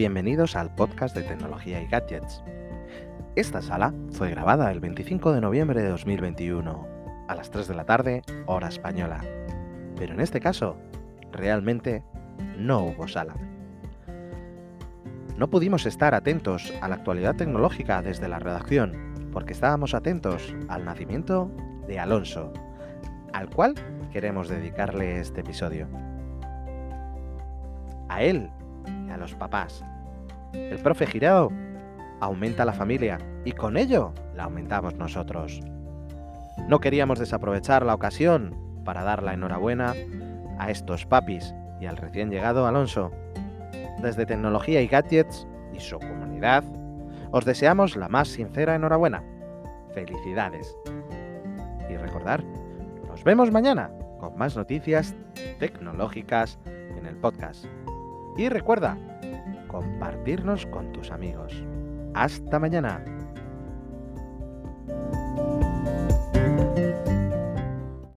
bienvenidos al podcast de tecnología y gadgets. Esta sala fue grabada el 25 de noviembre de 2021, a las 3 de la tarde, hora española. Pero en este caso, realmente no hubo sala. No pudimos estar atentos a la actualidad tecnológica desde la redacción, porque estábamos atentos al nacimiento de Alonso, al cual queremos dedicarle este episodio. A él los papás. El profe Girao aumenta la familia y con ello la aumentamos nosotros. No queríamos desaprovechar la ocasión para dar la enhorabuena a estos papis y al recién llegado Alonso. Desde Tecnología y Gadgets y su comunidad, os deseamos la más sincera enhorabuena. Felicidades. Y recordar, nos vemos mañana con más noticias tecnológicas en el podcast. Y recuerda, compartirnos con tus amigos. Hasta mañana.